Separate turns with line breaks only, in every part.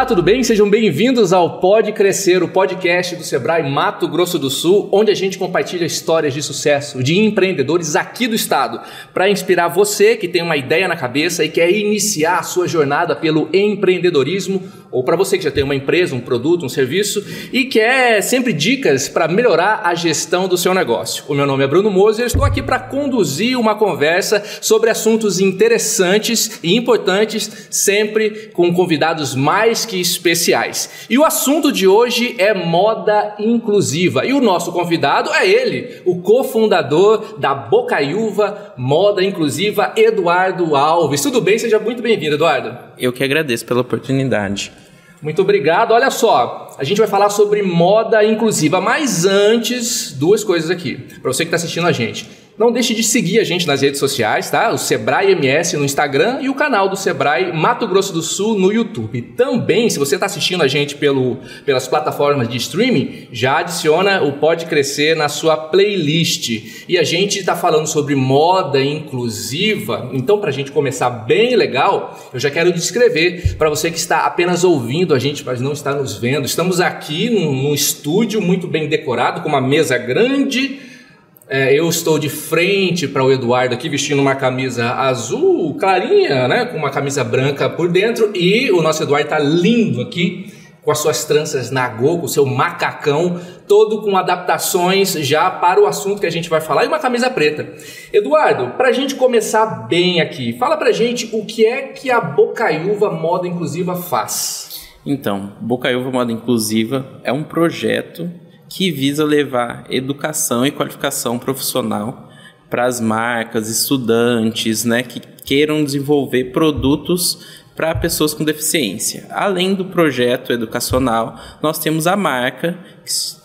Olá, tudo bem? Sejam bem-vindos ao Pode Crescer, o podcast do Sebrae Mato Grosso do Sul, onde a gente compartilha histórias de sucesso de empreendedores aqui do estado, para inspirar você que tem uma ideia na cabeça e quer iniciar a sua jornada pelo empreendedorismo, ou para você que já tem uma empresa, um produto, um serviço e quer sempre dicas para melhorar a gestão do seu negócio. O meu nome é Bruno Moser, estou aqui para conduzir uma conversa sobre assuntos interessantes e importantes, sempre com convidados mais que especiais. E o assunto de hoje é moda inclusiva. E o nosso convidado é ele, o cofundador da Bocaiúva Moda Inclusiva, Eduardo Alves. Tudo bem? Seja muito bem-vindo, Eduardo.
Eu que agradeço pela oportunidade.
Muito obrigado. Olha só, a gente vai falar sobre moda inclusiva, mas antes, duas coisas aqui, para você que está assistindo a gente. Não deixe de seguir a gente nas redes sociais, tá? O Sebrae MS no Instagram e o canal do Sebrae Mato Grosso do Sul no YouTube. Também, se você está assistindo a gente pelo, pelas plataformas de streaming, já adiciona o Pode Crescer na sua playlist. E a gente está falando sobre moda inclusiva, então para a gente começar bem legal, eu já quero descrever para você que está apenas ouvindo a gente, mas não está nos vendo. Estamos aqui num, num estúdio muito bem decorado, com uma mesa grande é, eu estou de frente para o Eduardo aqui vestindo uma camisa azul clarinha, né, com uma camisa branca por dentro e o nosso Eduardo está lindo aqui com as suas tranças nagô, com o seu macacão, todo com adaptações já para o assunto que a gente vai falar e uma camisa preta. Eduardo, para a gente começar bem aqui, fala para gente o que é que a Bocaiúva Moda Inclusiva faz.
Então, Bocaiúva Moda Inclusiva é um projeto que visa levar educação e qualificação profissional para as marcas, estudantes, né, que queiram desenvolver produtos para pessoas com deficiência. Além do projeto educacional, nós temos a marca,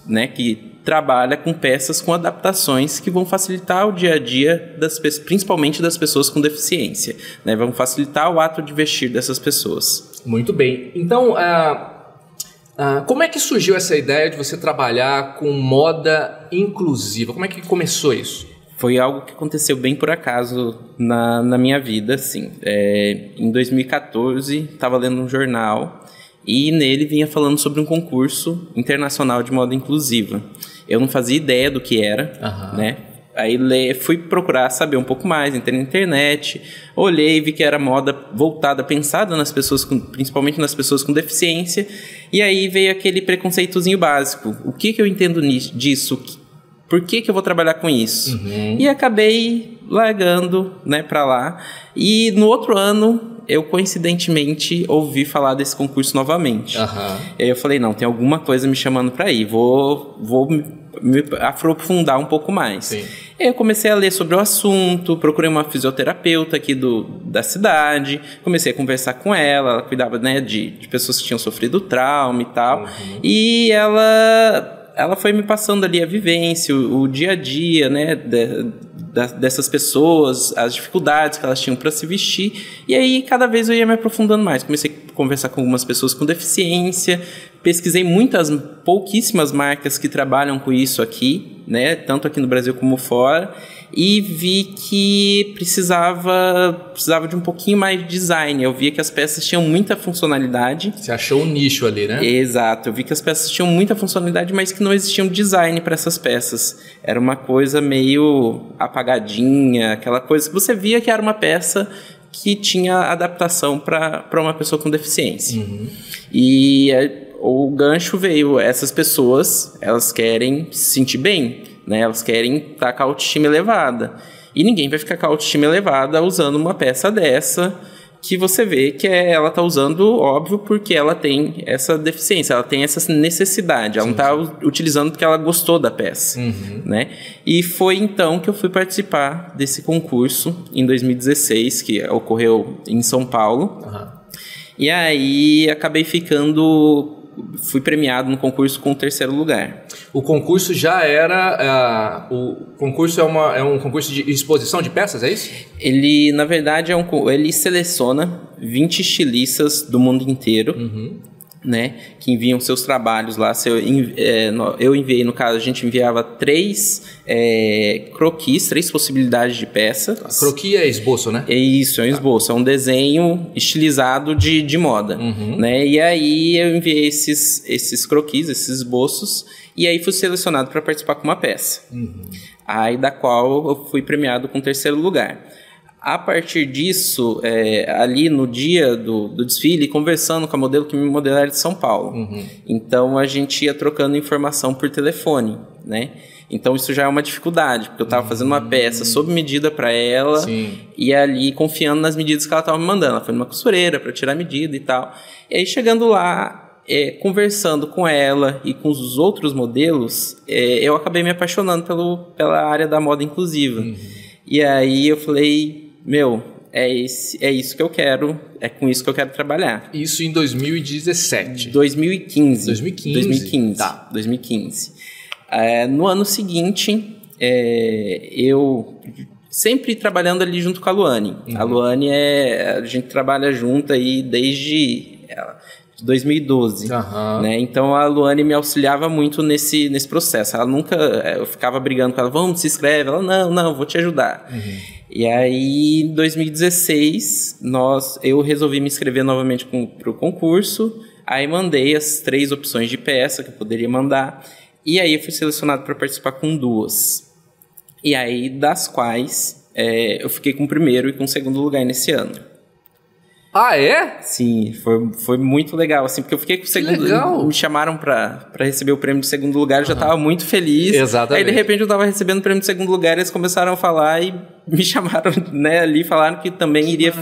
né, que trabalha com peças com adaptações que vão facilitar o dia a dia das principalmente das pessoas com deficiência, né, vão facilitar o ato de vestir dessas pessoas.
Muito bem. Então, uh ah, como é que surgiu essa ideia de você trabalhar com moda inclusiva? Como é que começou isso?
Foi algo que aconteceu bem por acaso na, na minha vida, assim. É, em 2014, estava lendo um jornal e nele vinha falando sobre um concurso internacional de moda inclusiva. Eu não fazia ideia do que era, uhum. né? Aí fui procurar saber um pouco mais, entrei na internet, olhei, vi que era moda voltada, pensada nas pessoas, com, principalmente nas pessoas com deficiência, e aí veio aquele preconceitozinho básico. O que, que eu entendo nisso, disso? Por que, que eu vou trabalhar com isso? Uhum. E acabei largando né, para lá. E no outro ano, eu coincidentemente ouvi falar desse concurso novamente. Uhum. E aí eu falei, não, tem alguma coisa me chamando para ir, vou, vou me aprofundar um pouco mais. Sim. Eu comecei a ler sobre o assunto, procurei uma fisioterapeuta aqui do, da cidade, comecei a conversar com ela, ela cuidava né, de, de pessoas que tinham sofrido trauma e tal, uhum. e ela ela foi me passando ali a vivência, o, o dia a dia, né, de, dessas pessoas, as dificuldades que elas tinham para se vestir. E aí, cada vez eu ia me aprofundando mais. Comecei a conversar com algumas pessoas com deficiência, pesquisei muitas, pouquíssimas marcas que trabalham com isso aqui, né, tanto aqui no Brasil como fora e vi que precisava precisava de um pouquinho mais de design. Eu via que as peças tinham muita funcionalidade.
Você achou um nicho ali, né?
Exato. Eu vi que as peças tinham muita funcionalidade, mas que não existia um design para essas peças. Era uma coisa meio apagadinha, aquela coisa que você via que era uma peça que tinha adaptação para uma pessoa com deficiência. Uhum. E é, o gancho veio, essas pessoas, elas querem se sentir bem né? Elas querem estar com a autoestima elevada. E ninguém vai ficar com a autoestima elevada usando uma peça dessa que você vê que é, ela está usando, óbvio, porque ela tem essa deficiência, ela tem essa necessidade, ela sim, não está utilizando porque ela gostou da peça, uhum. né? E foi então que eu fui participar desse concurso em 2016, que ocorreu em São Paulo. Uhum. E aí acabei ficando fui premiado no concurso com o terceiro lugar.
O concurso já era. Uh, o concurso é, uma, é um concurso de exposição de peças, é isso?
Ele, na verdade, é um, ele seleciona 20 estilistas do mundo inteiro. Uhum. Né, que enviam seus trabalhos lá. Eu, é, eu enviei, no caso, a gente enviava três é, croquis, três possibilidades de peça.
A croquis é esboço, né?
É isso, é um esboço, é um desenho estilizado de, de moda, uhum. né? E aí eu enviei esses, esses croquis, esses esboços, e aí fui selecionado para participar com uma peça. Uhum. Aí da qual eu fui premiado com terceiro lugar a partir disso, é, ali no dia do, do, desfile, conversando com a modelo que me modelar era de São Paulo. Uhum. Então a gente ia trocando informação por telefone, né? Então isso já é uma dificuldade, porque eu estava fazendo uma peça hum. sob medida para ela Sim. e ali confiando nas medidas que ela estava me mandando. Ela foi numa costureira para tirar a medida e tal. E aí chegando lá, é, conversando com ela e com os outros modelos, é, eu acabei me apaixonando pelo, pela área da moda inclusiva. Uhum. E aí eu falei, meu, é, esse, é isso que eu quero, é com isso que eu quero trabalhar.
Isso em 2017?
2015.
2015?
2015. Tá. 2015. É, no ano seguinte, é, eu sempre trabalhando ali junto com a Luane. Uhum. A Luane é. A gente trabalha junto aí desde 2012. Uhum. Né? Então a Luane me auxiliava muito nesse, nesse processo. Ela nunca. É, eu ficava brigando com ela, vamos, se inscreve. Ela, não, não, vou te ajudar. Uhum. E aí, em 2016, nós, eu resolvi me inscrever novamente para o concurso. Aí mandei as três opções de peça que eu poderia mandar. E aí eu fui selecionado para participar com duas. E aí, das quais é, eu fiquei com o primeiro e com o segundo lugar nesse ano.
Ah, é?
Sim, foi, foi muito legal, assim, porque eu fiquei com o segundo.
Legal.
Me chamaram para receber o prêmio de segundo lugar, eu já estava muito feliz.
Exatamente.
Aí, de repente, eu estava recebendo o prêmio de segundo lugar, e eles começaram a falar e me chamaram né, ali falaram que também iria,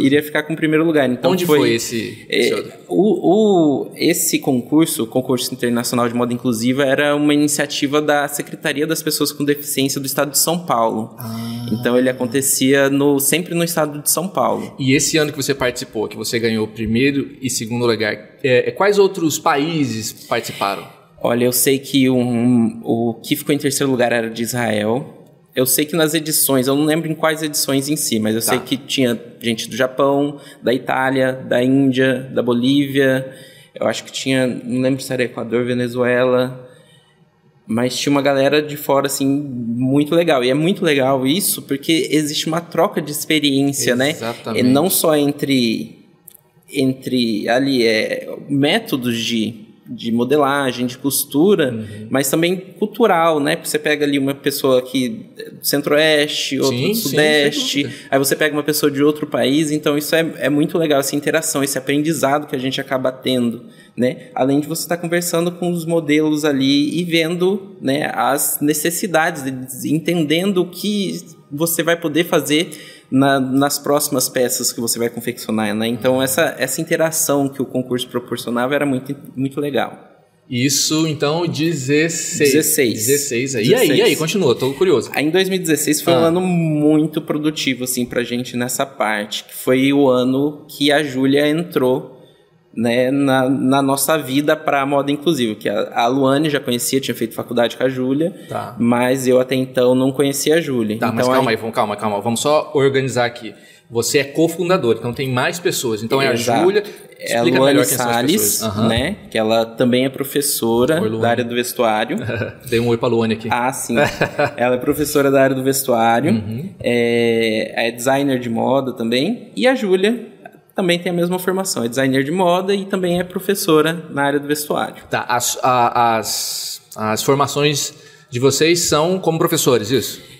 iria ficar com o primeiro lugar. Então,
Onde foi, foi esse?
É, o, o, esse concurso, o concurso internacional de moda inclusiva, era uma iniciativa da Secretaria das Pessoas com Deficiência do Estado de São Paulo. Ah. Então ele acontecia no, sempre no Estado de São Paulo.
E esse ano que você participou, que você ganhou primeiro e segundo lugar, é, é quais outros países participaram?
Olha, eu sei que um, o que ficou em terceiro lugar era de Israel. Eu sei que nas edições, eu não lembro em quais edições em si, mas eu tá. sei que tinha gente do Japão, da Itália, da Índia, da Bolívia. Eu acho que tinha, não lembro se era Equador, Venezuela, mas tinha uma galera de fora assim muito legal. E é muito legal isso porque existe uma troca de experiência,
né? Exatamente.
né? E não só entre entre ali é métodos de de modelagem, de costura, uhum. mas também cultural, né? Você pega ali uma pessoa aqui do centro-oeste, outro sim, do sudeste, sim, aí você pega uma pessoa de outro país, então isso é, é muito legal, essa interação, esse aprendizado que a gente acaba tendo, né? Além de você estar conversando com os modelos ali e vendo né, as necessidades, entendendo o que você vai poder fazer na, nas próximas peças que você vai confeccionar, né? Então essa, essa interação que o concurso proporcionava era muito, muito legal.
Isso, então, 16.
16.
16 aí. 16. E aí, e aí, continua, tô curioso.
Aí em 2016 foi ah. um ano muito produtivo, assim, pra gente nessa parte, que foi o ano que a Júlia entrou né, na, na nossa vida para a moda inclusiva, que a, a Luane já conhecia, tinha feito faculdade com a Júlia,
tá.
mas eu até então não conhecia a Júlia.
Tá,
então,
mas calma aí, vamos, calma, calma, vamos só organizar aqui. Você é cofundador, então tem mais pessoas. Então é a Júlia.
É a Luane Salles, uhum. né? Que ela também é professora oi, da área do vestuário.
Dei um oi pra Luane aqui.
Ah, sim. ela é professora da área do vestuário. Uhum. É, é designer de moda também. E a Júlia também tem a mesma formação, é designer de moda e também é professora na área do vestuário.
Tá, as, a, as, as formações de vocês são como professores, isso?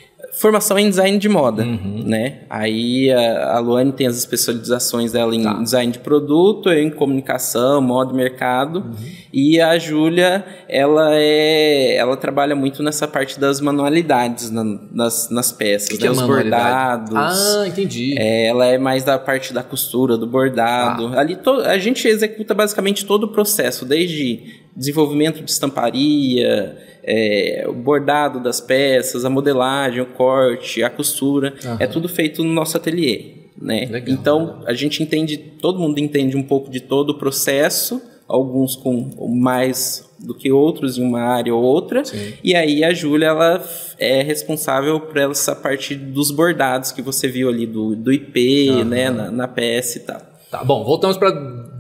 Formação em design de moda, uhum. né? Aí a, a Luane tem as especializações dela em tá. design de produto, em comunicação, moda e mercado. Uhum. E a Júlia, ela é, ela trabalha muito nessa parte das manualidades na, nas, nas peças,
que né? Que
é Os bordados.
Ah, entendi.
É, ela é mais da parte da costura, do bordado. Ah. Ali to, a gente executa basicamente todo o processo, desde desenvolvimento de estamparia, é, o bordado das peças, a modelagem, o corte, a costura, uhum. é tudo feito no nosso ateliê. Né? Legal, então a gente entende, todo mundo entende um pouco de todo o processo, alguns com mais do que outros em uma área ou outra. Sim. E aí a Júlia ela é responsável por essa parte dos bordados que você viu ali do, do IP, uhum. né, na, na PS e tal.
Tá bom, voltamos para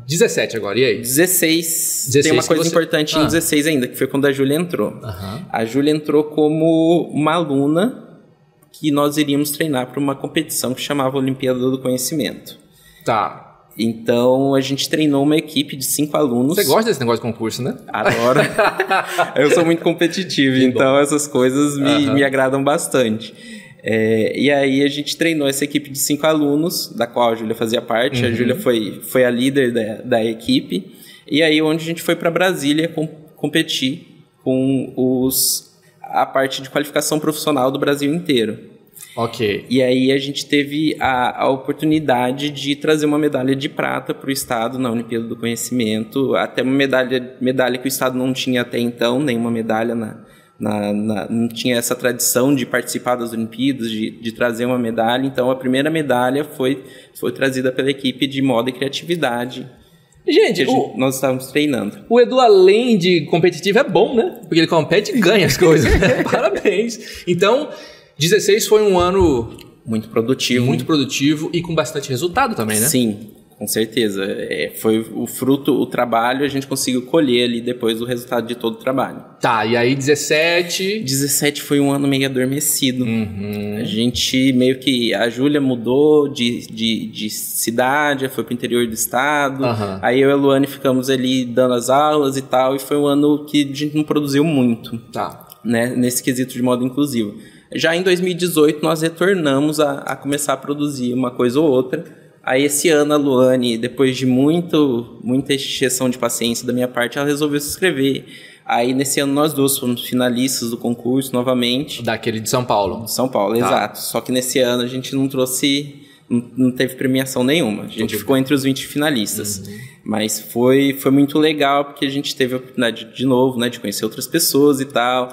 17 agora, e aí?
16, 16 tem uma coisa você... importante ah. em 16 ainda, que foi quando a Júlia entrou. Uhum. A Júlia entrou como uma aluna que nós iríamos treinar para uma competição que chamava Olimpíada do Conhecimento.
Tá.
Então a gente treinou uma equipe de cinco alunos.
Você gosta desse negócio de concurso, né?
Adoro. eu sou muito competitivo, que então bom. essas coisas me, uhum. me agradam bastante. É, e aí a gente treinou essa equipe de cinco alunos, da qual a Júlia fazia parte. Uhum. A Júlia foi, foi a líder da, da equipe. E aí onde a gente foi para Brasília com, competir com os, a parte de qualificação profissional do Brasil inteiro.
Ok.
E aí a gente teve a, a oportunidade de trazer uma medalha de prata para o Estado na Olimpíada do Conhecimento, até uma medalha, medalha que o Estado não tinha até então, nenhuma medalha na, na, na, não tinha essa tradição de participar das Olimpíadas, de, de, trazer uma medalha. Então, a primeira medalha foi, foi trazida pela equipe de moda e criatividade.
Gente,
o, nós estávamos treinando.
O Edu, além de competitivo, é bom, né? Porque ele compete e ganha as coisas. Parabéns. Então, 16 foi um ano
muito produtivo.
Muito produtivo e com bastante resultado também, né?
Sim, com certeza. É, foi o fruto, o trabalho, a gente conseguiu colher ali depois o resultado de todo o trabalho.
Tá, e aí 17.
17 foi um ano meio adormecido.
Uhum.
A gente meio que. A Júlia mudou de, de, de cidade, foi pro interior do estado. Uhum. Aí eu e a Luane ficamos ali dando as aulas e tal. E foi um ano que a gente não produziu muito.
Tá.
Né, nesse quesito de modo inclusivo. Já em 2018, nós retornamos a, a começar a produzir uma coisa ou outra. Aí esse ano a Luane, depois de muito, muita exceção de paciência da minha parte, ela resolveu se inscrever. Aí nesse ano nós duas fomos finalistas do concurso novamente.
Daquele de São Paulo.
De São Paulo, tá. exato. Só que nesse ano a gente não trouxe, não, não teve premiação nenhuma. A gente Tudo ficou entre os 20 finalistas. Uhum. Mas foi, foi muito legal porque a gente teve a oportunidade de novo, né, de conhecer outras pessoas e tal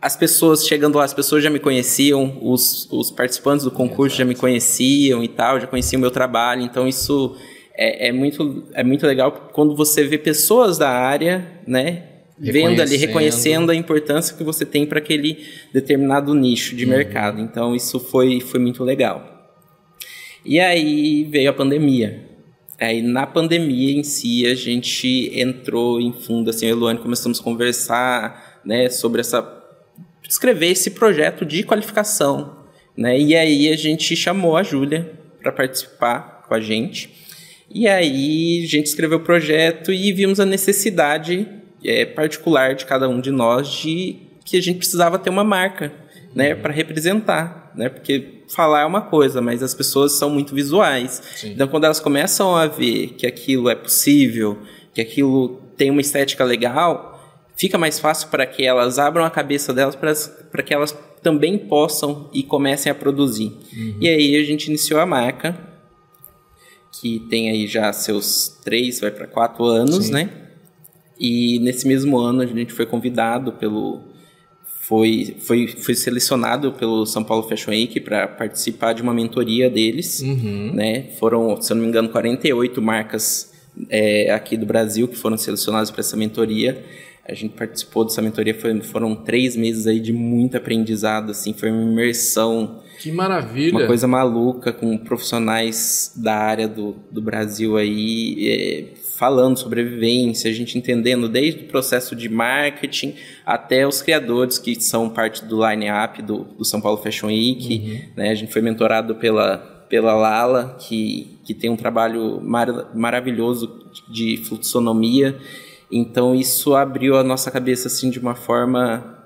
as pessoas chegando lá, as pessoas já me conheciam, os, os participantes do concurso já me conheciam e tal, já conheciam o meu trabalho, então isso é, é, muito, é muito legal quando você vê pessoas da área, né, vendo ali, reconhecendo a importância que você tem para aquele determinado nicho de uhum. mercado. Então isso foi, foi muito legal. E aí veio a pandemia. Aí na pandemia em si a gente entrou em fundo, assim, eu e Luane começamos a conversar, né, sobre essa escrever esse projeto de qualificação. Né? E aí a gente chamou a Júlia para participar com a gente. E aí a gente escreveu o projeto e vimos a necessidade é, particular de cada um de nós de que a gente precisava ter uma marca né, para representar, né? Porque falar é uma coisa, mas as pessoas são muito visuais. Sim. Então, quando elas começam a ver que aquilo é possível, que aquilo tem uma estética legal, fica mais fácil para que elas abram a cabeça delas para que elas também possam e comecem a produzir. Uhum. E aí a gente iniciou a marca, que tem aí já seus três, vai para quatro anos, Sim. né? E nesse mesmo ano a gente foi convidado pelo. Foi, foi, foi selecionado pelo São Paulo Fashion Week para participar de uma mentoria deles.
Uhum.
Né? Foram, se eu não me engano, 48 marcas é, aqui do Brasil que foram selecionadas para essa mentoria. A gente participou dessa mentoria, foi, foram três meses aí de muito aprendizado, assim, foi uma imersão.
Que maravilha!
Uma coisa maluca, com profissionais da área do, do Brasil aí, é, falando sobre a vivência, a gente entendendo desde o processo de marketing até os criadores que são parte do line-up do, do São Paulo Fashion Week. Uhum. Né? A gente foi mentorado pela, pela Lala, que, que tem um trabalho mar, maravilhoso de fluxonomia. Então isso abriu a nossa cabeça assim de uma forma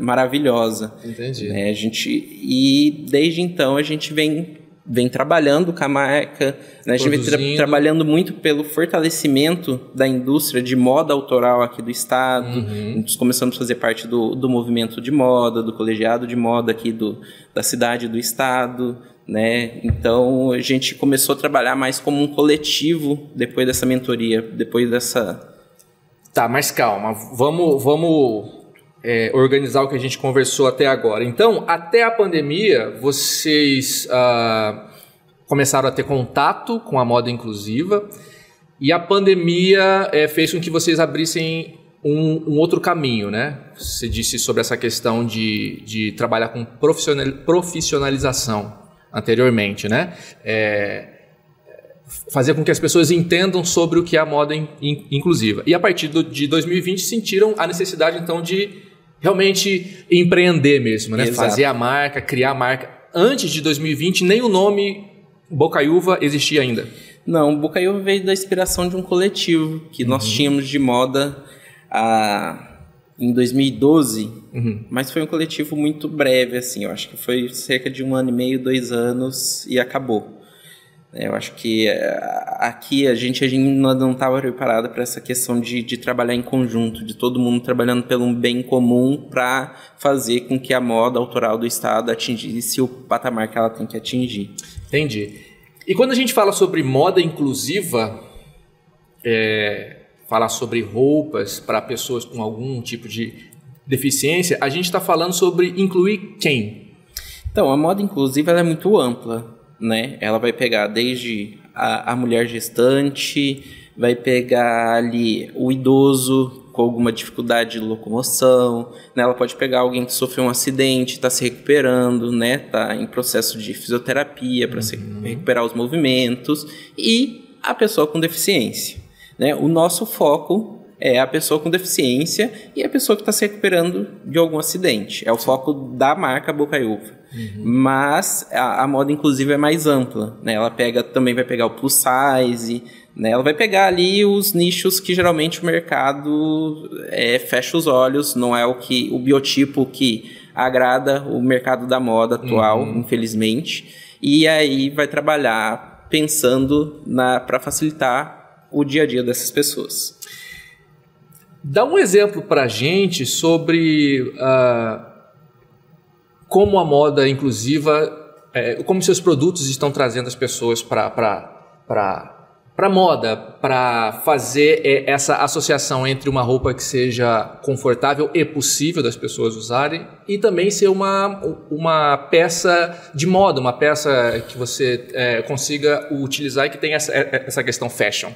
maravilhosa.
Entendi.
Né? A gente e desde então a gente vem vem trabalhando com a marca, né? a gente vem tra trabalhando muito pelo fortalecimento da indústria de moda autoral aqui do estado. Uhum. Nós começamos a fazer parte do, do movimento de moda, do colegiado de moda aqui do, da cidade do estado. Né? Então a gente começou a trabalhar mais como um coletivo depois dessa mentoria, depois dessa
Tá, mas calma, vamos, vamos é, organizar o que a gente conversou até agora. Então, até a pandemia, vocês ah, começaram a ter contato com a moda inclusiva e a pandemia é, fez com que vocês abrissem um, um, outro caminho, né? Você disse sobre essa questão de, de trabalhar com profissionalização anteriormente, né? É, fazer com que as pessoas entendam sobre o que é a moda in, in, inclusiva. E a partir do, de 2020 sentiram a necessidade então de realmente empreender mesmo, né? Fazer a marca, criar a marca. Antes de 2020 nem o nome Bocaiúva existia ainda.
Não, Bocaiúva veio da inspiração de um coletivo que uhum. nós tínhamos de moda a em 2012, uhum. mas foi um coletivo muito breve, assim, eu acho que foi cerca de um ano e meio, dois anos e acabou. Eu acho que eh, aqui a gente, a gente não estava preparado para essa questão de, de trabalhar em conjunto, de todo mundo trabalhando pelo bem comum para fazer com que a moda autoral do Estado atingisse o patamar que ela tem que atingir.
Entendi. E quando a gente fala sobre moda inclusiva, é, falar sobre roupas para pessoas com algum tipo de deficiência, a gente está falando sobre incluir quem?
Então, a moda inclusiva é muito ampla, né? Ela vai pegar desde a, a mulher gestante, vai pegar ali o idoso com alguma dificuldade de locomoção, né? ela pode pegar alguém que sofreu um acidente, está se recuperando, né? Está em processo de fisioterapia para uhum. recuperar os movimentos e a pessoa com deficiência. Né? O nosso foco é a pessoa com deficiência e a pessoa que está se recuperando de algum acidente. É o foco da marca Bocaiúva. Uhum. Mas a, a, moda, inclusive, é mais ampla. Né? Ela pega, também vai pegar o plus size, né? ela vai pegar ali os nichos que geralmente o mercado é, fecha os olhos, não é o que o biotipo que agrada o mercado da moda atual, uhum. infelizmente. E aí vai trabalhar pensando para facilitar o dia a dia dessas pessoas.
Dá um exemplo para a gente sobre uh, como a moda inclusiva, é, como seus produtos estão trazendo as pessoas para para moda, para fazer é, essa associação entre uma roupa que seja confortável e possível das pessoas usarem e também ser uma, uma peça de moda, uma peça que você é, consiga utilizar e que tenha essa, essa questão fashion.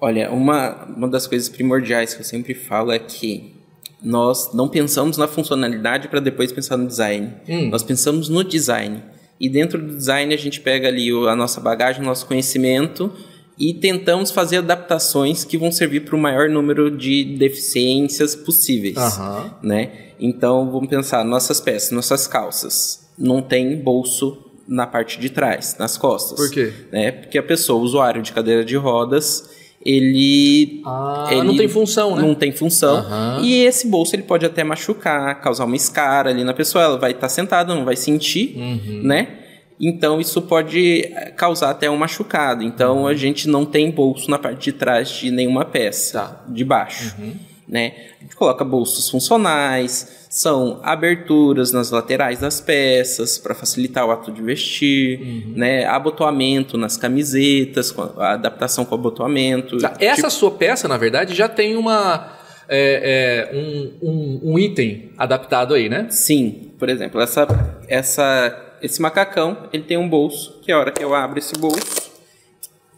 Olha, uma, uma das coisas primordiais que eu sempre falo é que nós não pensamos na funcionalidade para depois pensar no design. Hum. Nós pensamos no design. E dentro do design a gente pega ali a nossa bagagem, o nosso conhecimento e tentamos fazer adaptações que vão servir para o maior número de deficiências possíveis, uhum. né? Então vamos pensar nossas peças, nossas calças, não tem bolso na parte de trás, nas costas.
Por quê?
Né? Porque a pessoa, o usuário de cadeira de rodas, ele,
ah,
ele
não tem função, né?
Não tem função. Uhum. E esse bolso ele pode até machucar, causar uma escara ali na pessoa. Ela vai estar tá sentada, não vai sentir, uhum. né? Então isso pode causar até um machucado. Então uhum. a gente não tem bolso na parte de trás de nenhuma peça, tá. de baixo. Né? A gente coloca bolsos funcionais, são aberturas nas laterais das peças para facilitar o ato de vestir, uhum. né? abotoamento nas camisetas, a adaptação com o abotoamento.
Tá. Essa tipo... sua peça, na verdade, já tem uma é, é, um, um, um, item adaptado aí, né?
Sim, por exemplo, essa, essa, esse macacão ele tem um bolso que a hora que eu abro esse bolso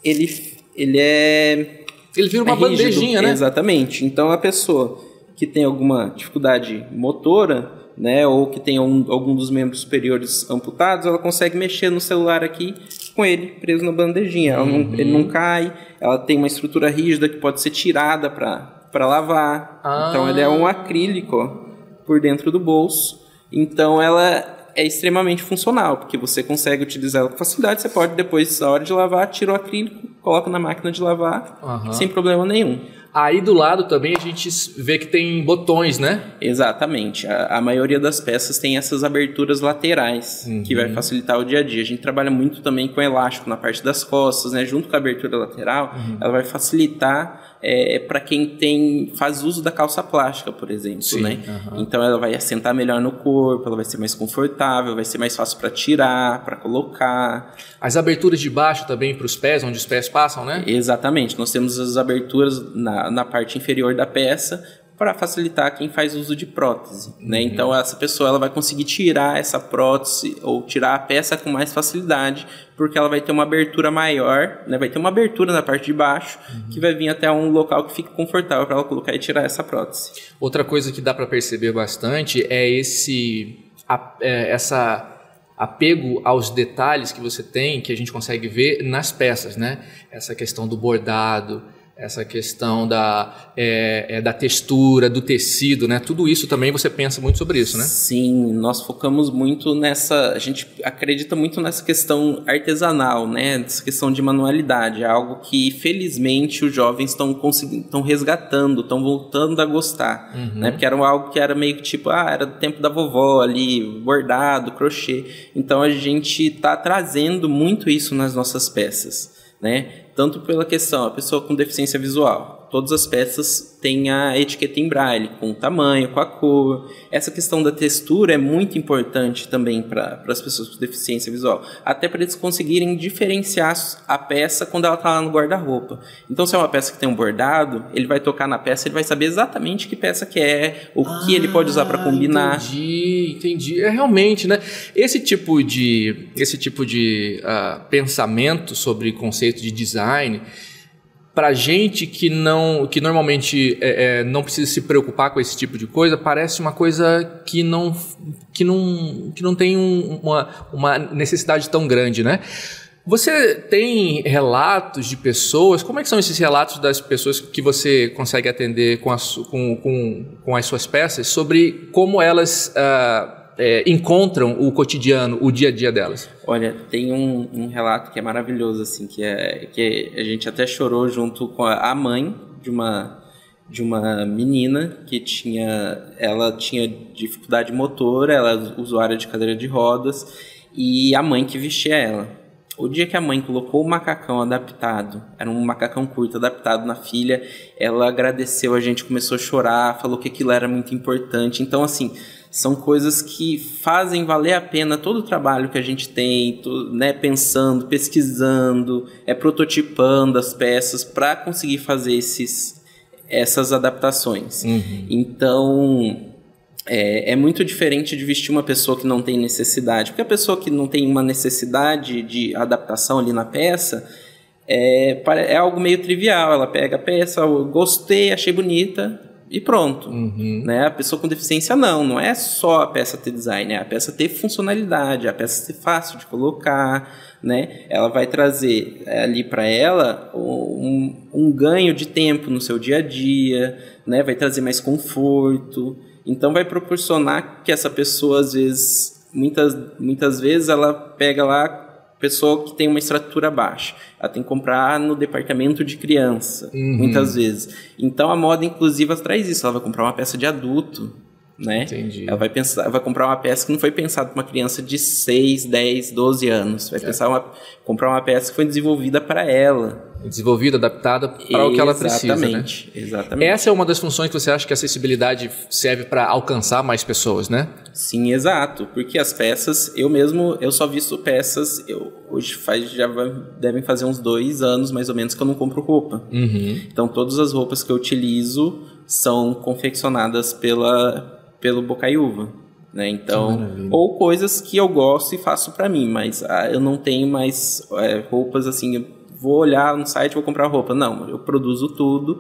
ele, ele é
ele vira uma é bandejinha, né?
Exatamente. Então a pessoa que tem alguma dificuldade motora, né, ou que tem um, algum dos membros superiores amputados, ela consegue mexer no celular aqui com ele preso na bandejinha. Uhum. Não, ele não cai, ela tem uma estrutura rígida que pode ser tirada para lavar. Ah. Então ele é um acrílico por dentro do bolso. Então ela é extremamente funcional, porque você consegue utilizar ela com facilidade. Você pode depois, na hora de lavar, tira o acrílico, coloca na máquina de lavar, uhum. sem problema nenhum.
Aí do lado também a gente vê que tem botões, né?
Exatamente. A, a maioria das peças tem essas aberturas laterais, uhum. que vai facilitar o dia a dia. A gente trabalha muito também com elástico na parte das costas, né? Junto com a abertura lateral, uhum. ela vai facilitar é, para quem tem faz uso da calça plástica, por exemplo, Sim, né? Uhum. Então ela vai assentar melhor no corpo, ela vai ser mais confortável, vai ser mais fácil para tirar, para colocar.
As aberturas de baixo também para os pés, onde os pés passam, né?
Exatamente. Nós temos as aberturas na, na parte inferior da peça para facilitar quem faz uso de prótese, né? uhum. Então essa pessoa ela vai conseguir tirar essa prótese ou tirar a peça com mais facilidade, porque ela vai ter uma abertura maior, né? Vai ter uma abertura na parte de baixo uhum. que vai vir até um local que fique confortável para ela colocar e tirar essa prótese.
Outra coisa que dá para perceber bastante é esse a, é, essa apego aos detalhes que você tem, que a gente consegue ver nas peças, né? Essa questão do bordado, essa questão da, é, é, da textura, do tecido, né? Tudo isso também você pensa muito sobre isso, né?
Sim, nós focamos muito nessa. A gente acredita muito nessa questão artesanal, né? Nessa questão de manualidade. É algo que, felizmente, os jovens estão estão resgatando, estão voltando a gostar, uhum. né? Porque era algo que era meio que tipo, ah, era do tempo da vovó ali, bordado, crochê. Então a gente está trazendo muito isso nas nossas peças, né? Tanto pela questão, a pessoa com deficiência visual, todas as peças têm a etiqueta em braille, com o tamanho, com a cor. Essa questão da textura é muito importante também para as pessoas com deficiência visual, até para eles conseguirem diferenciar a peça quando ela está lá no guarda-roupa. Então, se é uma peça que tem um bordado, ele vai tocar na peça, ele vai saber exatamente que peça que é, o ah, que ele pode usar para combinar.
Entendi, entendi. É realmente, né? Esse tipo de, esse tipo de uh, pensamento sobre conceito de design para gente que não que normalmente é, é, não precisa se preocupar com esse tipo de coisa parece uma coisa que não que não que não tem um, uma, uma necessidade tão grande né? Você tem relatos de pessoas? Como é que são esses relatos das pessoas que você consegue atender com, as, com, com, com as suas peças sobre como elas uh, é, encontram o cotidiano, o dia a dia delas?
Olha, tem um, um, relato que é maravilhoso, assim, que, é, que a gente até chorou junto com a mãe de uma de uma menina que tinha ela tinha dificuldade motora, ela é usuária de cadeira de rodas e a mãe que vestia ela. O dia que a mãe colocou o macacão adaptado, era um macacão curto adaptado na filha, ela agradeceu, a gente começou a chorar, falou que aquilo era muito importante. Então, assim, são coisas que fazem valer a pena todo o trabalho que a gente tem, né, pensando, pesquisando, é prototipando as peças para conseguir fazer esses, essas adaptações. Uhum. Então é, é, muito diferente de vestir uma pessoa que não tem necessidade, porque a pessoa que não tem uma necessidade de adaptação ali na peça é, é algo meio trivial. Ela pega a peça, eu gostei, achei bonita, e pronto. Uhum. Né? A pessoa com deficiência não, não é só a peça ter design, é a peça ter funcionalidade, a peça ser fácil de colocar, né? Ela vai trazer é, ali para ela um, um, ganho de tempo no seu dia a dia, né? Vai trazer mais conforto. Então vai proporcionar que essa pessoa às vezes muitas muitas vezes ela pega lá pessoa que tem uma estrutura baixa. Ela tem que comprar no departamento de criança, uhum. muitas vezes. Então a moda inclusiva traz isso. Ela vai comprar uma peça de adulto, né? Entendi. Ela vai pensar, vai comprar uma peça que não foi pensada para uma criança de 6, 10, 12 anos. Vai é. pensar uma, comprar uma peça que foi desenvolvida para ela
desenvolvida, adaptada para o que ela precisa.
Né? Exatamente.
Essa é uma das funções que você acha que a acessibilidade serve para alcançar mais pessoas, né?
Sim, exato. Porque as peças, eu mesmo, eu só visto peças, eu, hoje faz, já devem fazer uns dois anos mais ou menos que eu não compro roupa. Uhum. Então todas as roupas que eu utilizo são confeccionadas pela, pelo Bocaiúva. Né? Então, ou coisas que eu gosto e faço para mim, mas ah, eu não tenho mais é, roupas assim vou olhar no site vou comprar roupa. Não, eu produzo tudo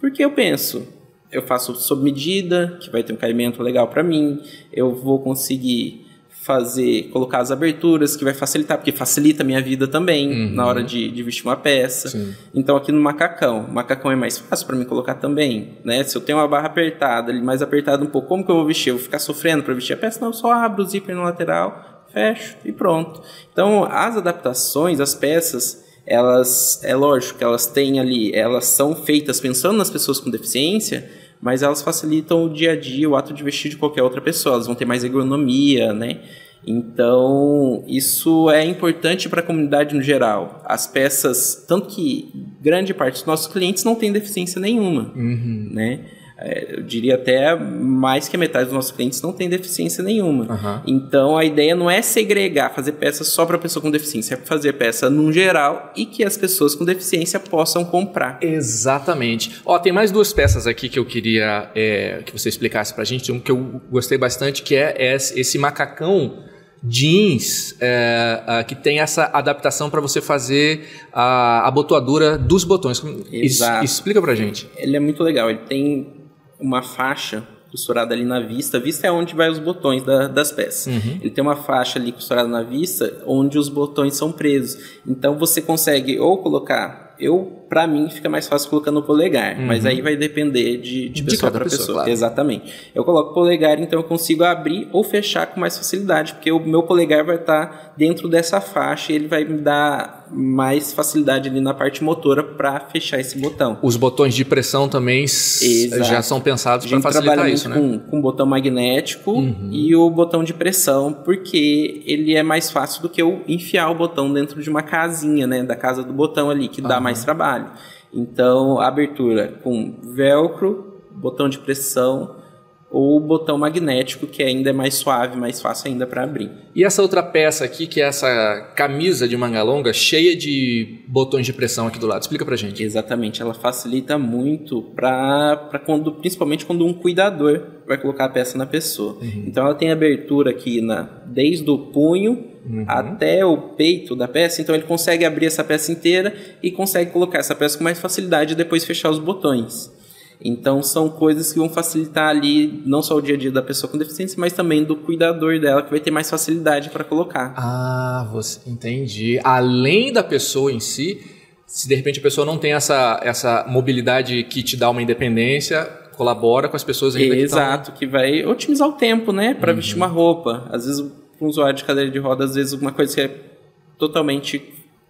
porque eu penso, eu faço sob medida, que vai ter um caimento legal para mim, eu vou conseguir fazer, colocar as aberturas, que vai facilitar, porque facilita a minha vida também uhum. na hora de, de, vestir uma peça. Sim. Então aqui no macacão, o macacão é mais fácil para mim colocar também, né? Se eu tenho uma barra apertada, mais apertada um pouco, como que eu vou vestir? Eu vou ficar sofrendo para vestir a peça? Não, eu só abro o zíper no lateral, fecho e pronto. Então as adaptações, as peças, elas, é lógico que elas têm ali, elas são feitas pensando nas pessoas com deficiência, mas elas facilitam o dia a dia, o ato de vestir de qualquer outra pessoa, elas vão ter mais ergonomia, né? Então, isso é importante para a comunidade no geral. As peças, tanto que grande parte dos nossos clientes não tem deficiência nenhuma, uhum. né? É, eu diria até mais que a metade dos nossos clientes não tem deficiência nenhuma. Uhum. Então a ideia não é segregar, fazer peça só para pessoa com deficiência, é fazer peça num geral e que as pessoas com deficiência possam comprar.
Exatamente. Ó, tem mais duas peças aqui que eu queria é, que você explicasse para a gente. Um que eu gostei bastante que é esse macacão jeans é, que tem essa adaptação para você fazer a abotoadura dos botões.
Exato.
explica para gente.
Ele é muito legal. Ele tem uma faixa costurada ali na vista. A vista é onde vai os botões da, das peças. Uhum. Ele tem uma faixa ali costurada na vista onde os botões são presos. Então você consegue ou colocar. Eu para mim fica mais fácil colocando o polegar, uhum. mas aí vai depender de, de, de pessoa para pessoa. pessoa. Claro. Exatamente. Eu coloco o polegar, então eu consigo abrir ou fechar com mais facilidade, porque o meu polegar vai estar tá dentro dessa faixa e ele vai me dar mais facilidade ali na parte motora para fechar esse botão.
Os botões de pressão também Exato. já são pensados para facilitar isso,
né? Com, com o botão magnético uhum. e o botão de pressão, porque ele é mais fácil do que eu enfiar o botão dentro de uma casinha, né, da casa do botão ali, que uhum. dá mais trabalho trabalho. Então, abertura com velcro, botão de pressão ou botão magnético, que ainda é mais suave, mais fácil ainda para abrir.
E essa outra peça aqui, que é essa camisa de manga longa, cheia de botões de pressão aqui do lado. Explica pra gente.
Exatamente, ela facilita muito para quando, principalmente quando um cuidador vai colocar a peça na pessoa. Uhum. Então ela tem abertura aqui na desde o punho uhum. até o peito da peça, então ele consegue abrir essa peça inteira e consegue colocar essa peça com mais facilidade e depois fechar os botões. Então são coisas que vão facilitar ali não só o dia a dia da pessoa com deficiência, mas também do cuidador dela, que vai ter mais facilidade para colocar.
Ah, você entendi. Além da pessoa em si, se de repente a pessoa não tem essa, essa mobilidade que te dá uma independência, colabora com as pessoas ainda
Exato, que, que vai otimizar o tempo, né, para uhum. vestir uma roupa. Às vezes um usuário de cadeira de roda, às vezes uma coisa que é totalmente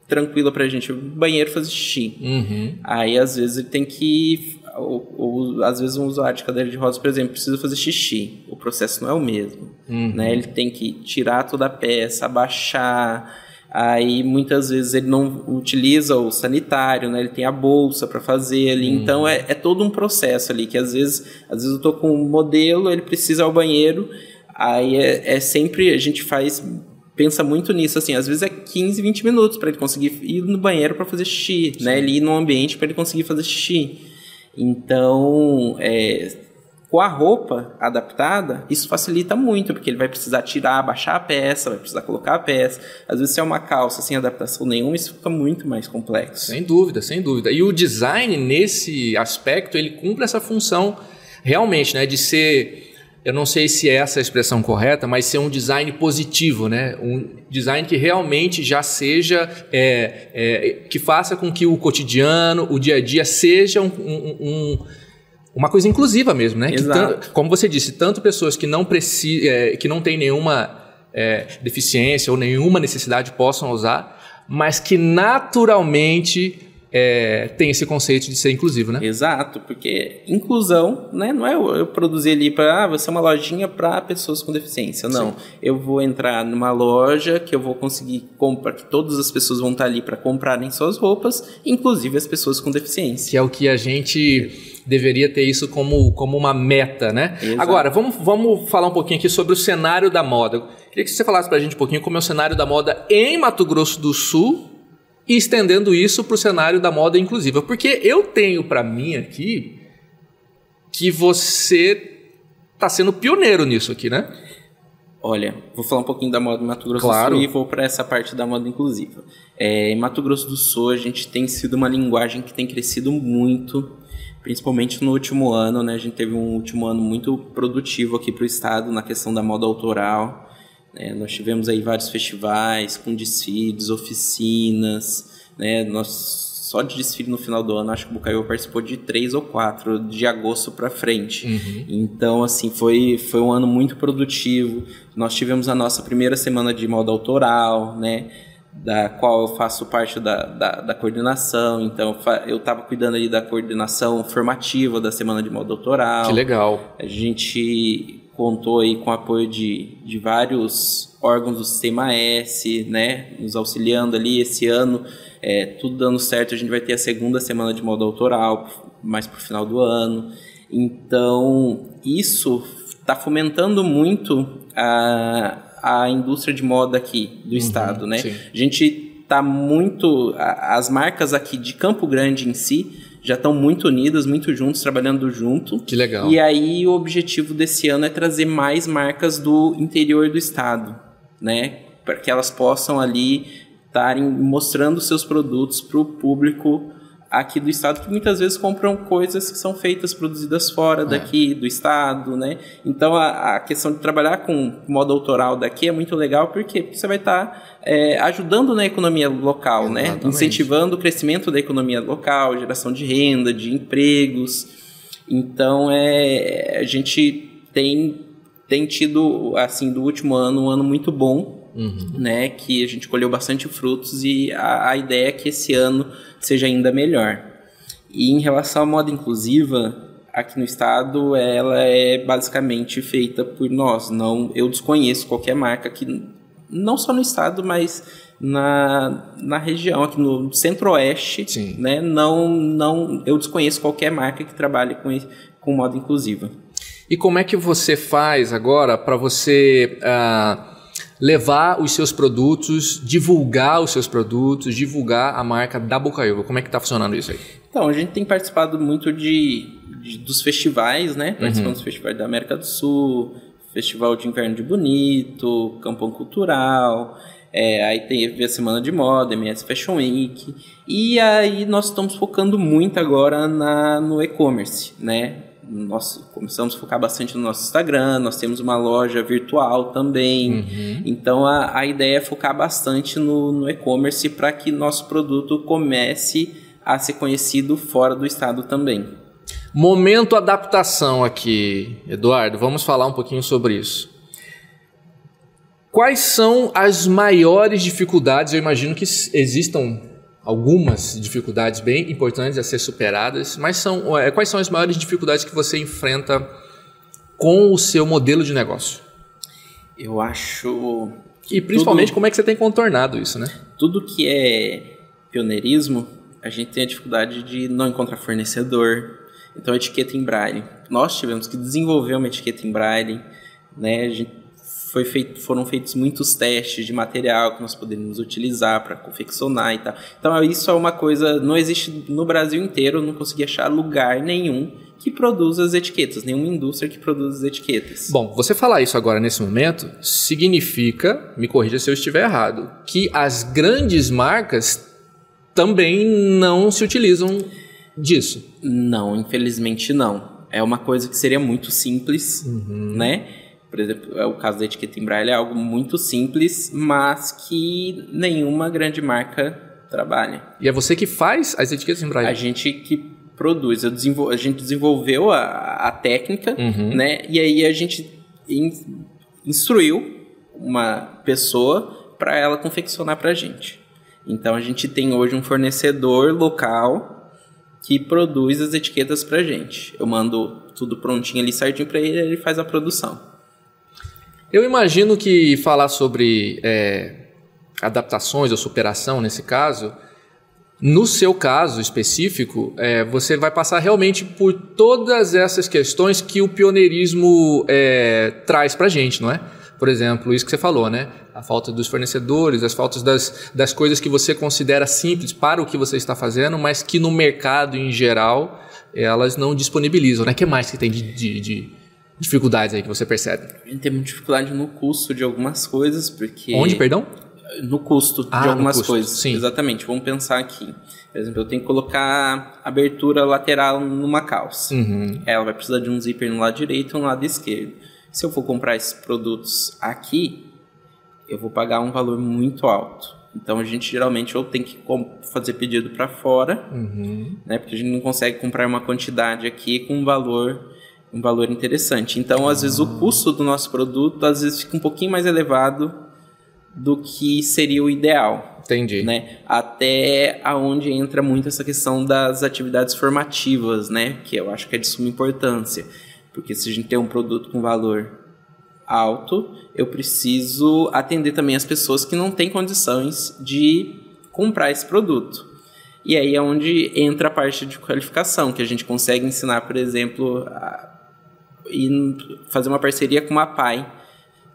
tranquila pra gente, banheiro fazer xixi. Uhum. Aí às vezes ele tem que ou, ou, às vezes um usuário de cadeira de rodas, por exemplo, precisa fazer xixi. O processo não é o mesmo. Uhum. Né? Ele tem que tirar toda a peça, abaixar. Aí muitas vezes ele não utiliza o sanitário, né? Ele tem a bolsa para fazer ali. Uhum. Então é, é, todo um processo ali que às vezes, às vezes eu tô com um modelo, ele precisa ir ao banheiro. Aí é, é sempre a gente faz pensa muito nisso, assim, às vezes é 15, 20 minutos para ele conseguir ir no banheiro para fazer xixi, Sim. né? Ele ir no ambiente para ele conseguir fazer xixi. Então, é, com a roupa adaptada, isso facilita muito, porque ele vai precisar tirar, baixar a peça, vai precisar colocar a peça. Às vezes, se é uma calça sem adaptação nenhuma, isso fica muito mais complexo.
Sem dúvida, sem dúvida. E o design, nesse aspecto, ele cumpre essa função realmente, né, de ser eu não sei se é essa a expressão correta, mas ser um design positivo, né? Um design que realmente já seja, é, é, que faça com que o cotidiano, o dia a dia seja um, um, um uma coisa inclusiva mesmo, né?
Exato.
Que, como você disse, tanto pessoas que não precisam, é, que não têm nenhuma é, deficiência ou nenhuma necessidade possam usar, mas que naturalmente é, tem esse conceito de ser inclusivo, né?
Exato, porque inclusão, né, não é eu produzir ali para ah, você é uma lojinha para pessoas com deficiência, não. Sim. Eu vou entrar numa loja que eu vou conseguir comprar, que todas as pessoas vão estar ali para comprarem suas roupas, inclusive as pessoas com deficiência.
Que é o que a gente deveria ter isso como, como uma meta, né? Exato. Agora, vamos, vamos falar um pouquinho aqui sobre o cenário da moda. Queria que você falasse para a gente um pouquinho como é o cenário da moda em Mato Grosso do Sul e estendendo isso para o cenário da moda inclusiva. Porque eu tenho para mim aqui que você está sendo pioneiro nisso aqui, né?
Olha, vou falar um pouquinho da moda em Mato Grosso
claro.
do Sul e vou para essa parte da moda inclusiva. É, em Mato Grosso do Sul, a gente tem sido uma linguagem que tem crescido muito, principalmente no último ano, né? A gente teve um último ano muito produtivo aqui para o estado na questão da moda autoral. É, nós tivemos aí vários festivais com desfiles, oficinas, né? Nós só de desfile no final do ano, acho que o Bucaiu participou de três ou quatro, de agosto para frente. Uhum. Então, assim, foi, foi um ano muito produtivo. Nós tivemos a nossa primeira semana de moda autoral, né? Da qual eu faço parte da, da, da coordenação. Então, eu estava cuidando ali da coordenação formativa da semana de moda autoral.
Que legal.
A gente contou aí com o apoio de, de vários órgãos do Sistema S, né, nos auxiliando ali esse ano, é, tudo dando certo, a gente vai ter a segunda semana de moda autoral, mais para o final do ano. Então, isso está fomentando muito a, a indústria de moda aqui do uhum, estado, né? Sim. A gente está muito... As marcas aqui de Campo Grande em si já estão muito unidas, muito juntos, trabalhando junto.
Que legal.
E aí o objetivo desse ano é trazer mais marcas do interior do estado, né? Para que elas possam ali estarem mostrando seus produtos para o público aqui do estado que muitas vezes compram coisas que são feitas, produzidas fora é. daqui do estado, né? Então a, a, questão de trabalhar com modo autoral daqui é muito legal porque você vai estar tá, é, ajudando na economia local, né? Exatamente. né? Incentivando o crescimento da economia local, geração de renda, de empregos. Então é, a gente tem, tem tido, assim, do último ano, um ano muito bom Uhum. né? Que a gente colheu bastante frutos e a, a, ideia é que esse ano seja ainda melhor. E em relação à moda inclusiva, aqui no estado, ela é basicamente feita por nós. Não, eu desconheço qualquer marca que não só no estado, mas na, na região aqui no Centro-Oeste, né? Não, não, eu desconheço qualquer marca que trabalhe com com moda inclusiva.
E como é que você faz agora para você uh levar os seus produtos, divulgar os seus produtos, divulgar a marca da Bocaiúva. Como é que está funcionando isso aí?
Então, a gente tem participado muito de, de dos festivais, né? Participando uhum. dos festivais da América do Sul, Festival de Inverno de Bonito, Campão Cultural, é, aí teve a Semana de Moda, MS Fashion Week, e aí nós estamos focando muito agora na, no e-commerce, né? Nós começamos a focar bastante no nosso Instagram, nós temos uma loja virtual também. Uhum. Então a, a ideia é focar bastante no, no e-commerce para que nosso produto comece a ser conhecido fora do estado também.
Momento adaptação aqui, Eduardo. Vamos falar um pouquinho sobre isso. Quais são as maiores dificuldades? Eu imagino que existam algumas dificuldades bem importantes a ser superadas, mas são, é, quais são as maiores dificuldades que você enfrenta com o seu modelo de negócio?
Eu acho.
E principalmente tudo, como é que você tem contornado isso, né?
Tudo que é pioneirismo, a gente tem a dificuldade de não encontrar fornecedor. Então, etiqueta em braille. Nós tivemos que desenvolver uma etiqueta em braille, né? A gente foi feito, foram feitos muitos testes de material que nós poderíamos utilizar para confeccionar e tal. Então isso é uma coisa, não existe no Brasil inteiro, não consegui achar lugar nenhum que produza as etiquetas, nenhuma indústria que produza as etiquetas.
Bom, você falar isso agora nesse momento significa, me corrija se eu estiver errado, que as grandes marcas também não se utilizam disso.
Não, infelizmente não. É uma coisa que seria muito simples, uhum. né? Por exemplo, é o caso da etiqueta em braille é algo muito simples, mas que nenhuma grande marca trabalha.
E é você que faz as etiquetas em braille?
A gente que produz. A gente desenvolveu a, a técnica, uhum. né? E aí a gente in... instruiu uma pessoa para ela confeccionar para a gente. Então a gente tem hoje um fornecedor local que produz as etiquetas para a gente. Eu mando tudo prontinho ali certinho para ele, ele faz a produção.
Eu imagino que falar sobre é, adaptações ou superação nesse caso, no seu caso específico, é, você vai passar realmente por todas essas questões que o pioneirismo é, traz para gente, não é? Por exemplo, isso que você falou, né? A falta dos fornecedores, as faltas das, das coisas que você considera simples para o que você está fazendo, mas que no mercado em geral elas não disponibilizam, né? O que mais que tem de, de, de dificuldades aí que você percebe?
A gente tem muita dificuldade no custo de algumas coisas, porque...
Onde, perdão?
No custo ah, de algumas custo. coisas. Sim. Exatamente. Vamos pensar aqui. Por exemplo, eu tenho que colocar abertura lateral numa calça. Uhum. Ela vai precisar de um zíper no lado direito e no lado esquerdo. Se eu for comprar esses produtos aqui, eu vou pagar um valor muito alto. Então a gente geralmente ou tem que fazer pedido para fora, uhum. né? Porque a gente não consegue comprar uma quantidade aqui com um valor um valor interessante. Então, às vezes, o custo do nosso produto às vezes fica um pouquinho mais elevado do que seria o ideal.
Entendi.
Né? Até aonde entra muito essa questão das atividades formativas, né? Que eu acho que é de suma importância. Porque se a gente tem um produto com valor alto, eu preciso atender também as pessoas que não têm condições de comprar esse produto. E aí é onde entra a parte de qualificação, que a gente consegue ensinar, por exemplo, a e fazer uma parceria com uma pai,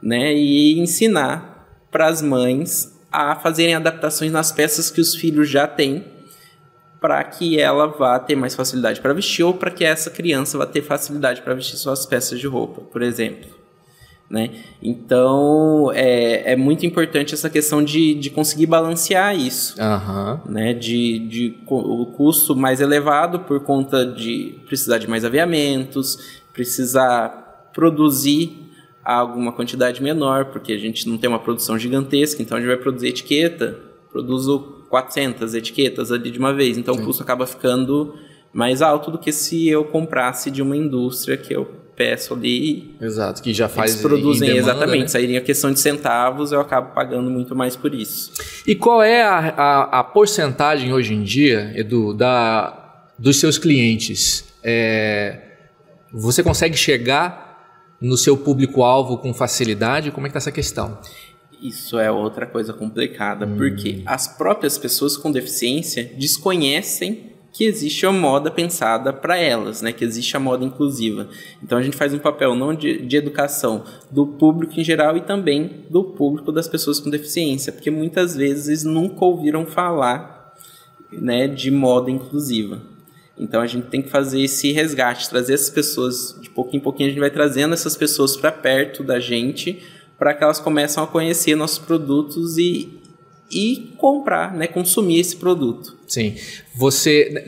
né? E ensinar para as mães a fazerem adaptações nas peças que os filhos já têm, para que ela vá ter mais facilidade para vestir ou para que essa criança vá ter facilidade para vestir suas peças de roupa, por exemplo. Né? Então é, é muito importante essa questão de, de conseguir balancear isso.
Uhum.
Né? De, de o custo mais elevado por conta de precisar de mais aviamentos, precisar produzir alguma quantidade menor, porque a gente não tem uma produção gigantesca, então a gente vai produzir etiqueta, produzo 400 etiquetas ali de uma vez, então Sim. o custo acaba ficando mais alto do que se eu comprasse de uma indústria que eu peço ali.
Exato, que já faz.
Eles produzem,
demanda,
exatamente.
Né?
Sairia questão de centavos, eu acabo pagando muito mais por isso.
E qual é a, a, a porcentagem hoje em dia, Edu, da, dos seus clientes? É, você consegue chegar no seu público-alvo com facilidade? Como é que está essa questão?
Isso é outra coisa complicada, hum. porque as próprias pessoas com deficiência desconhecem que existe a moda pensada para elas, né? Que existe a moda inclusiva. Então a gente faz um papel não de, de educação do público em geral e também do público das pessoas com deficiência, porque muitas vezes nunca ouviram falar, né, de moda inclusiva. Então a gente tem que fazer esse resgate, trazer essas pessoas de pouquinho em pouquinho a gente vai trazendo essas pessoas para perto da gente, para que elas comecem a conhecer nossos produtos e e comprar, né, consumir esse produto.
Sim. Você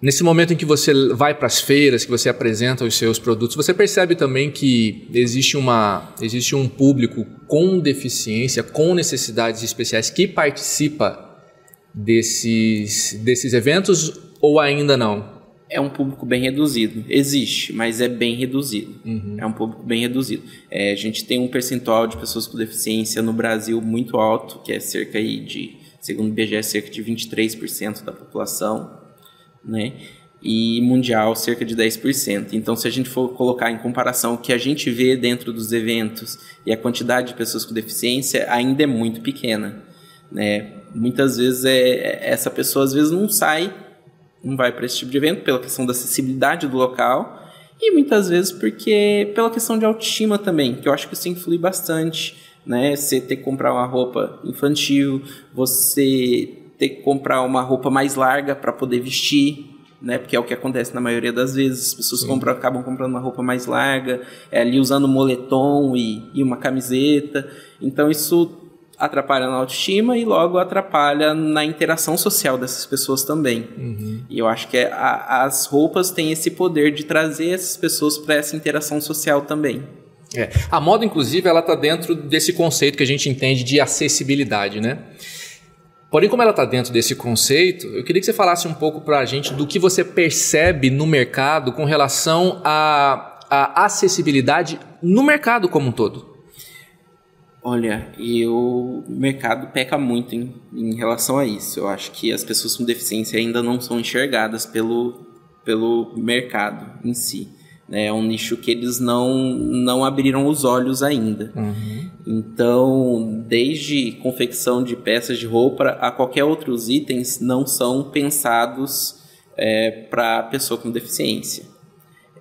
nesse momento em que você vai para as feiras, que você apresenta os seus produtos, você percebe também que existe uma existe um público com deficiência, com necessidades especiais que participa desses desses eventos ou ainda não?
é um público bem reduzido. Existe, mas é bem reduzido.
Uhum.
É um público bem reduzido. É, a gente tem um percentual de pessoas com deficiência no Brasil muito alto, que é cerca aí de, segundo o IBGE, cerca de 23% da população, né? E mundial, cerca de 10%. Então, se a gente for colocar em comparação o que a gente vê dentro dos eventos e a quantidade de pessoas com deficiência, ainda é muito pequena. Né? Muitas vezes é, essa pessoa às vezes não sai não vai para esse tipo de evento pela questão da acessibilidade do local e muitas vezes porque pela questão de autoestima também, que eu acho que isso influi bastante, né? Você ter que comprar uma roupa infantil, você ter que comprar uma roupa mais larga para poder vestir, né? Porque é o que acontece na maioria das vezes, as pessoas compram, acabam comprando uma roupa mais larga, é, ali usando moletom e, e uma camiseta. Então isso atrapalha na autoestima e logo atrapalha na interação social dessas pessoas também.
Uhum.
E eu acho que é, a, as roupas têm esse poder de trazer essas pessoas para essa interação social também.
É. A moda, inclusive, ela está dentro desse conceito que a gente entende de acessibilidade, né? Porém, como ela está dentro desse conceito, eu queria que você falasse um pouco para a gente do que você percebe no mercado com relação à, à acessibilidade no mercado como um todo.
Olha, o mercado peca muito em, em relação a isso. Eu acho que as pessoas com deficiência ainda não são enxergadas pelo, pelo mercado em si. Né? É um nicho que eles não, não abriram os olhos ainda.
Uhum.
Então, desde confecção de peças de roupa a qualquer outros itens, não são pensados é, para pessoa com deficiência.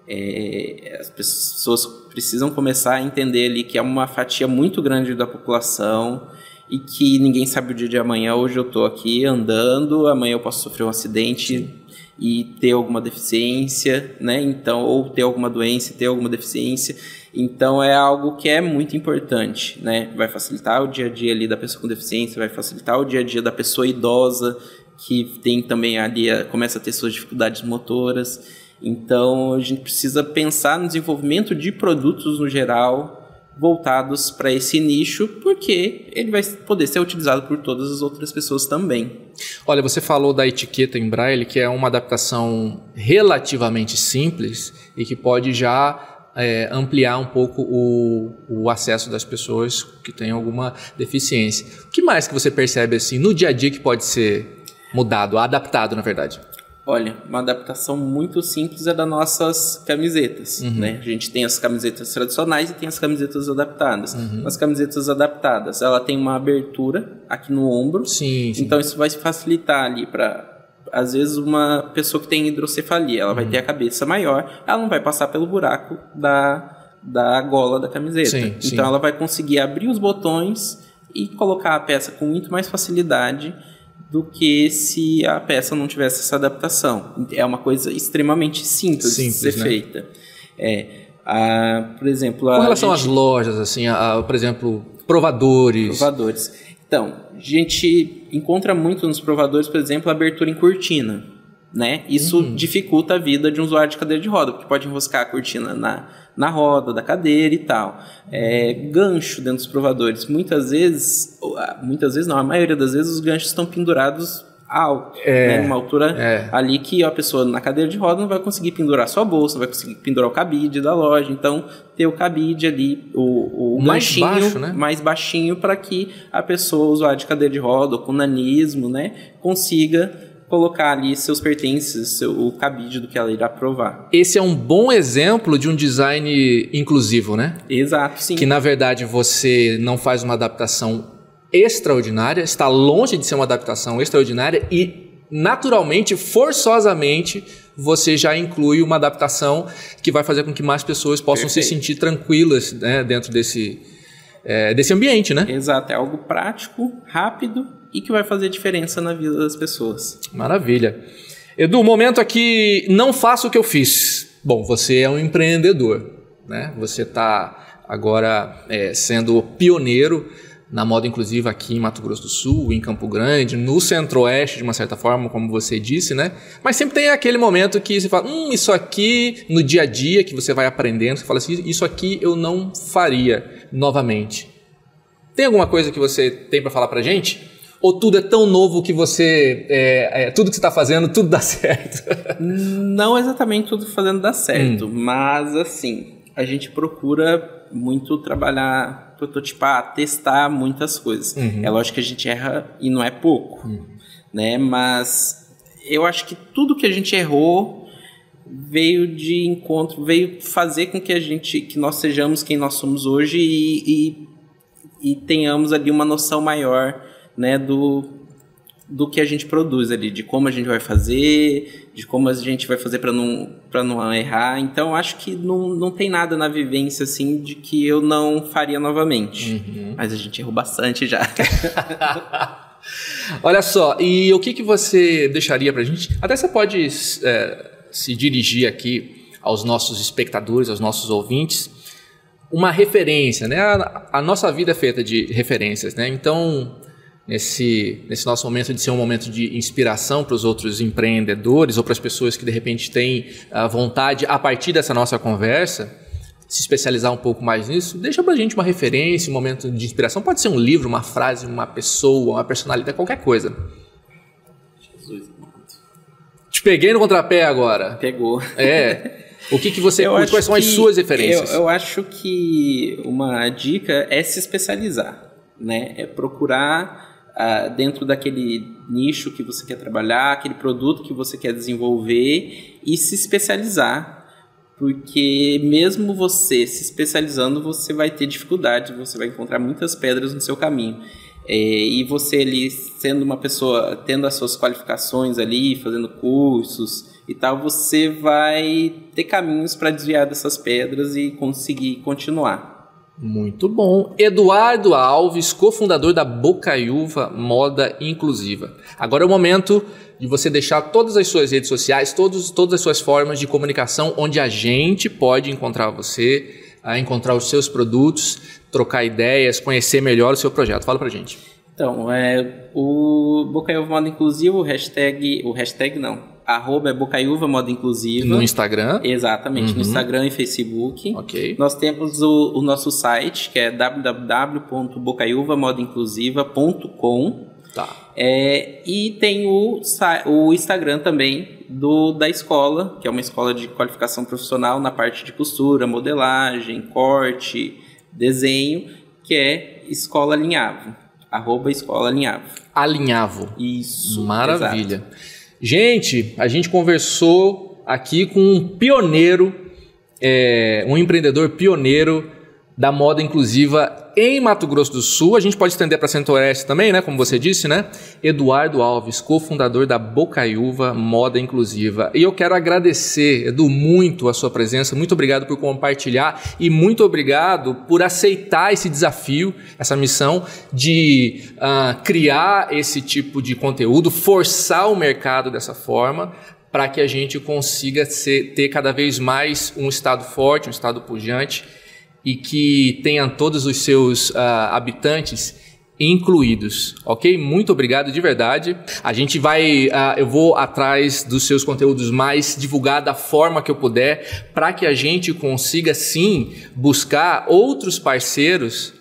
É, as pessoas precisam começar a entender ali que é uma fatia muito grande da população e que ninguém sabe o dia de amanhã. Hoje eu estou aqui andando, amanhã eu posso sofrer um acidente e ter alguma deficiência, né? Então, ou ter alguma doença, ter alguma deficiência. Então é algo que é muito importante, né? Vai facilitar o dia a dia ali da pessoa com deficiência, vai facilitar o dia a dia da pessoa idosa que tem também ali começa a ter suas dificuldades motoras. Então a gente precisa pensar no desenvolvimento de produtos no geral voltados para esse nicho, porque ele vai poder ser utilizado por todas as outras pessoas também.
Olha, você falou da etiqueta em braille, que é uma adaptação relativamente simples e que pode já é, ampliar um pouco o, o, acesso das pessoas que têm alguma deficiência. O que mais que você percebe assim no dia a dia que pode ser mudado, adaptado, na verdade?
Olha, uma adaptação muito simples é das nossas camisetas, uhum. né? A gente tem as camisetas tradicionais e tem as camisetas adaptadas.
Uhum.
As camisetas adaptadas, ela tem uma abertura aqui no ombro.
Sim, sim.
Então isso vai facilitar ali para às vezes uma pessoa que tem hidrocefalia, ela uhum. vai ter a cabeça maior, ela não vai passar pelo buraco da da gola da camiseta.
Sim,
então ela vai conseguir abrir os botões e colocar a peça com muito mais facilidade do que se a peça não tivesse essa adaptação. É uma coisa extremamente simples, simples de ser né? feita. É, Ah, por exemplo,
com relação gente... às lojas, assim, a, a, por exemplo, provadores.
Provadores. Então, a gente encontra muito nos provadores, por exemplo, a abertura em cortina. Né? Isso uhum. dificulta a vida de um usuário de cadeira de roda, porque pode enroscar a cortina na, na roda da cadeira e tal. É, gancho dentro dos provadores. Muitas vezes, muitas vezes não, a maioria das vezes os ganchos estão pendurados alto, é, né? Uma altura é. ali que a pessoa na cadeira de roda não vai conseguir pendurar sua bolsa, não vai conseguir pendurar o cabide da loja. Então, ter o cabide ali, o, o mais ganchinho baixo, né? mais baixinho para que a pessoa, usuário de cadeira de roda ou com nanismo, né, consiga colocar ali seus pertences, seu, o cabide do que ela irá provar.
Esse é um bom exemplo de um design inclusivo, né?
Exato, sim.
Que na verdade você não faz uma adaptação extraordinária, está longe de ser uma adaptação extraordinária e naturalmente, forçosamente, você já inclui uma adaptação que vai fazer com que mais pessoas possam Perfeito. se sentir tranquilas né, dentro desse, é, desse ambiente, né?
Exato, é algo prático, rápido e que vai fazer diferença na vida das pessoas.
Maravilha. Edu, momento aqui, não faça o que eu fiz. Bom, você é um empreendedor, né? Você está agora é, sendo pioneiro na moda inclusiva aqui em Mato Grosso do Sul, em Campo Grande, no Centro-Oeste, de uma certa forma, como você disse, né? Mas sempre tem aquele momento que você fala, hum, isso aqui, no dia a dia, que você vai aprendendo, você fala assim, isso aqui eu não faria novamente. Tem alguma coisa que você tem para falar pra gente? Ou tudo é tão novo que você. É, é, tudo que você está fazendo, tudo dá certo?
Não exatamente tudo fazendo dá certo, hum. mas assim, a gente procura muito trabalhar, prototipar, testar muitas coisas. Uhum. É lógico que a gente erra e não é pouco, uhum. né? Mas eu acho que tudo que a gente errou veio de encontro, veio fazer com que a gente, que nós sejamos quem nós somos hoje e, e, e tenhamos ali uma noção maior, né, do, do que a gente produz ali, de como a gente vai fazer, de como a gente vai fazer para não, não errar. Então, acho que não, não tem nada na vivência assim de que eu não faria novamente. Uhum. Mas a gente errou bastante já.
Olha só, e o que, que você deixaria para a gente? Até você pode é, se dirigir aqui aos nossos espectadores, aos nossos ouvintes, uma referência, né? A, a nossa vida é feita de referências, né? Então, nesse, nesse nosso momento de ser um momento de inspiração para os outros empreendedores ou para as pessoas que de repente têm a vontade, a partir dessa nossa conversa, se especializar um pouco mais nisso, deixa para a gente uma referência, um momento de inspiração. Pode ser um livro, uma frase, uma pessoa, uma personalidade, qualquer coisa. Jesus, Te peguei no contrapé agora.
Pegou.
É. O que, que você curte? Quais são as suas referências?
Eu, eu acho que uma dica é se especializar, né? É procurar uh, dentro daquele nicho que você quer trabalhar, aquele produto que você quer desenvolver e se especializar. Porque mesmo você se especializando, você vai ter dificuldade, você vai encontrar muitas pedras no seu caminho. É, e você ali, sendo uma pessoa, tendo as suas qualificações ali, fazendo cursos e tal, você vai ter caminhos para desviar dessas pedras e conseguir continuar.
Muito bom. Eduardo Alves, cofundador da Bocaiúva Moda Inclusiva. Agora é o momento de você deixar todas as suas redes sociais, todos, todas as suas formas de comunicação, onde a gente pode encontrar você, encontrar os seus produtos, trocar ideias, conhecer melhor o seu projeto. Fala pra gente.
Então, é, o Bocaiúva Moda Inclusiva, o hashtag, o hashtag não, arroba é Bocaiúva Moda Inclusiva.
No Instagram?
Exatamente, uhum. no Instagram e Facebook.
Ok.
Nós temos o, o nosso site, que é www.bocaiuvamodainclusiva.com.
Tá.
É, e tem o, o Instagram também do, da escola, que é uma escola de qualificação profissional na parte de costura, modelagem, corte, desenho, que é Escola Alinhavo. Arroba Escola Alinhavo.
Alinhavo.
Isso.
Maravilha. Exato. Gente, a gente conversou aqui com um pioneiro, é, um empreendedor pioneiro da moda inclusiva em Mato Grosso do Sul. A gente pode estender para Centro-Oeste também, né? Como você disse, né? Eduardo Alves, cofundador da Bocaiúva Moda Inclusiva. E eu quero agradecer, Edu, muito a sua presença. Muito obrigado por compartilhar e muito obrigado por aceitar esse desafio, essa missão de uh, criar esse tipo de conteúdo, forçar o mercado dessa forma para que a gente consiga ser, ter cada vez mais um estado forte, um estado pujante e que tenha todos os seus uh, habitantes incluídos, ok? Muito obrigado de verdade. A gente vai, uh, eu vou atrás dos seus conteúdos mais divulgar da forma que eu puder, para que a gente consiga sim buscar outros parceiros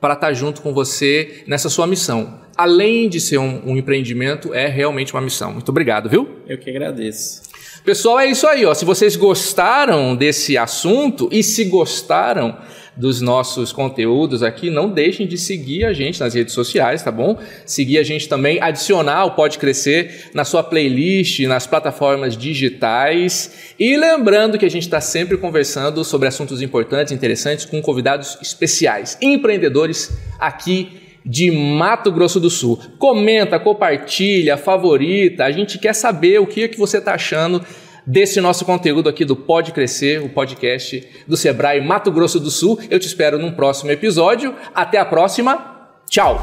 para estar tá junto com você nessa sua missão. Além de ser um, um empreendimento, é realmente uma missão. Muito obrigado, viu?
Eu que agradeço.
Pessoal, é isso aí, ó. Se vocês gostaram desse assunto e se gostaram dos nossos conteúdos aqui, não deixem de seguir a gente nas redes sociais, tá bom? Seguir a gente também, adicionar o Pode Crescer na sua playlist, nas plataformas digitais. E lembrando que a gente está sempre conversando sobre assuntos importantes, interessantes, com convidados especiais, empreendedores aqui de Mato Grosso do Sul. Comenta, compartilha, favorita. A gente quer saber o que, é que você está achando desse nosso conteúdo aqui do Pode Crescer, o podcast do Sebrae Mato Grosso do Sul. Eu te espero num próximo episódio. Até a próxima. Tchau!